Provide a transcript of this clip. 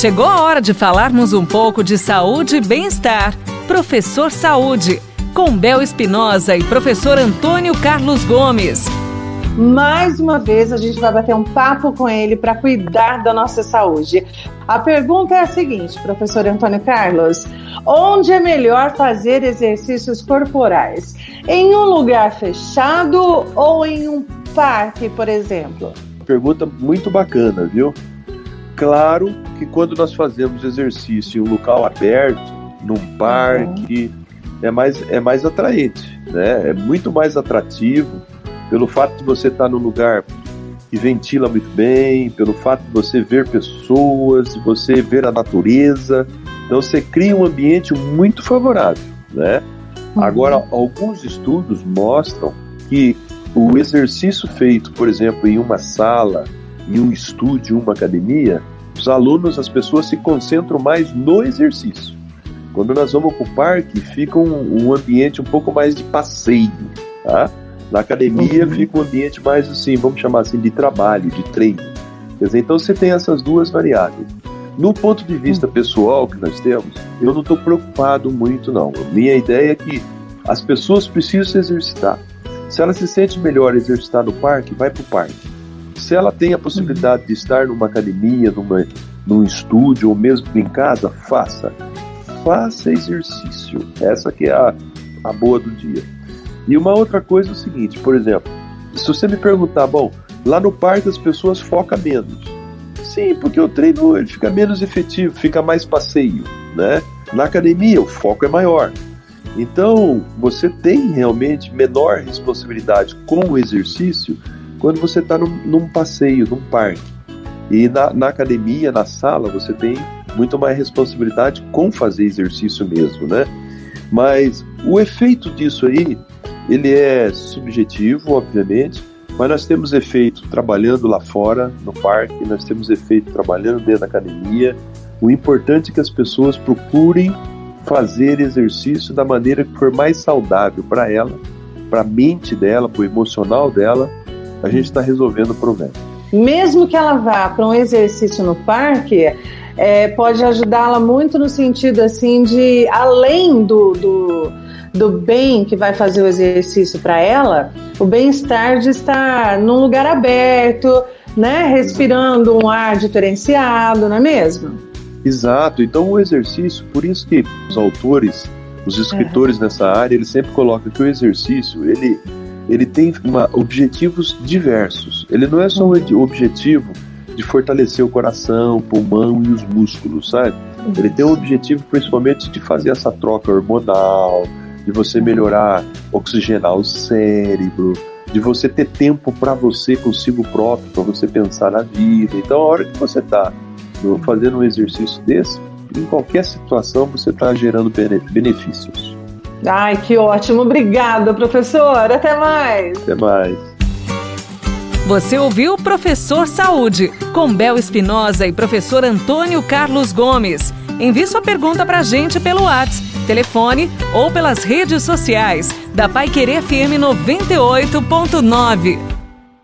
Chegou a hora de falarmos um pouco de saúde e bem-estar. Professor Saúde, com Bel Espinosa e professor Antônio Carlos Gomes. Mais uma vez a gente vai bater um papo com ele para cuidar da nossa saúde. A pergunta é a seguinte, professor Antônio Carlos: onde é melhor fazer exercícios corporais? Em um lugar fechado ou em um parque, por exemplo? Pergunta muito bacana, viu? Claro que quando nós fazemos exercício em um local aberto, num parque, uhum. é, mais, é mais atraente, né? É muito mais atrativo pelo fato de você estar num lugar que ventila muito bem, pelo fato de você ver pessoas, de você ver a natureza. Então você cria um ambiente muito favorável, né? Uhum. Agora, alguns estudos mostram que o exercício feito, por exemplo, em uma sala, em um estúdio, uma academia, os alunos, as pessoas se concentram mais no exercício. Quando nós vamos para o parque, fica um, um, ambiente um pouco mais de passeio, tá? Na academia uhum. fica um ambiente mais assim, vamos chamar assim, de trabalho, de treino. Quer dizer, então você tem essas duas variáveis. No ponto de vista uhum. pessoal que nós temos, eu não estou preocupado muito não. Minha ideia é que as pessoas precisam se exercitar. Se ela se sente melhor exercitar no parque, vai para o parque se ela tem a possibilidade de estar numa academia, numa, num estúdio ou mesmo em casa, faça. Faça exercício. Essa que é a, a boa do dia. E uma outra coisa é o seguinte, por exemplo, se você me perguntar, bom, lá no parque as pessoas focam menos. Sim, porque o treino ele fica menos efetivo, fica mais passeio, né? Na academia o foco é maior. Então, você tem realmente menor responsabilidade com o exercício quando você está num, num, passeio, num parque. E na, na, academia, na sala, você tem muito mais responsabilidade com fazer exercício mesmo, né? Mas o efeito disso aí, ele é subjetivo, obviamente, mas nós temos efeito trabalhando lá fora, no parque, nós temos efeito trabalhando dentro da academia. O importante é que as pessoas procurem fazer exercício da maneira que for mais saudável para ela, para a mente dela, para o emocional dela a gente está resolvendo o problema. Mesmo que ela vá para um exercício no parque, é, pode ajudá-la muito no sentido assim de além do, do, do bem que vai fazer o exercício para ela, o bem-estar de estar num lugar aberto, né, respirando um ar diferenciado, não é mesmo? Exato. Então o exercício, por isso que os autores, os escritores é. nessa área, eles sempre colocam que o exercício ele ele tem uma, objetivos diversos. Ele não é só o objetivo de fortalecer o coração, o pulmão e os músculos, sabe? Ele tem o objetivo principalmente de fazer essa troca hormonal, de você melhorar, oxigenar o cérebro, de você ter tempo para você consigo próprio, para você pensar na vida. Então, a hora que você está fazendo um exercício desse, em qualquer situação você está gerando benefícios. Ai, que ótimo. Obrigada, professor. Até mais. Até mais. Você ouviu Professor Saúde, com Bel Espinosa e professor Antônio Carlos Gomes. Envie sua pergunta para a gente pelo WhatsApp, telefone ou pelas redes sociais da Pai Querer FM 98.9.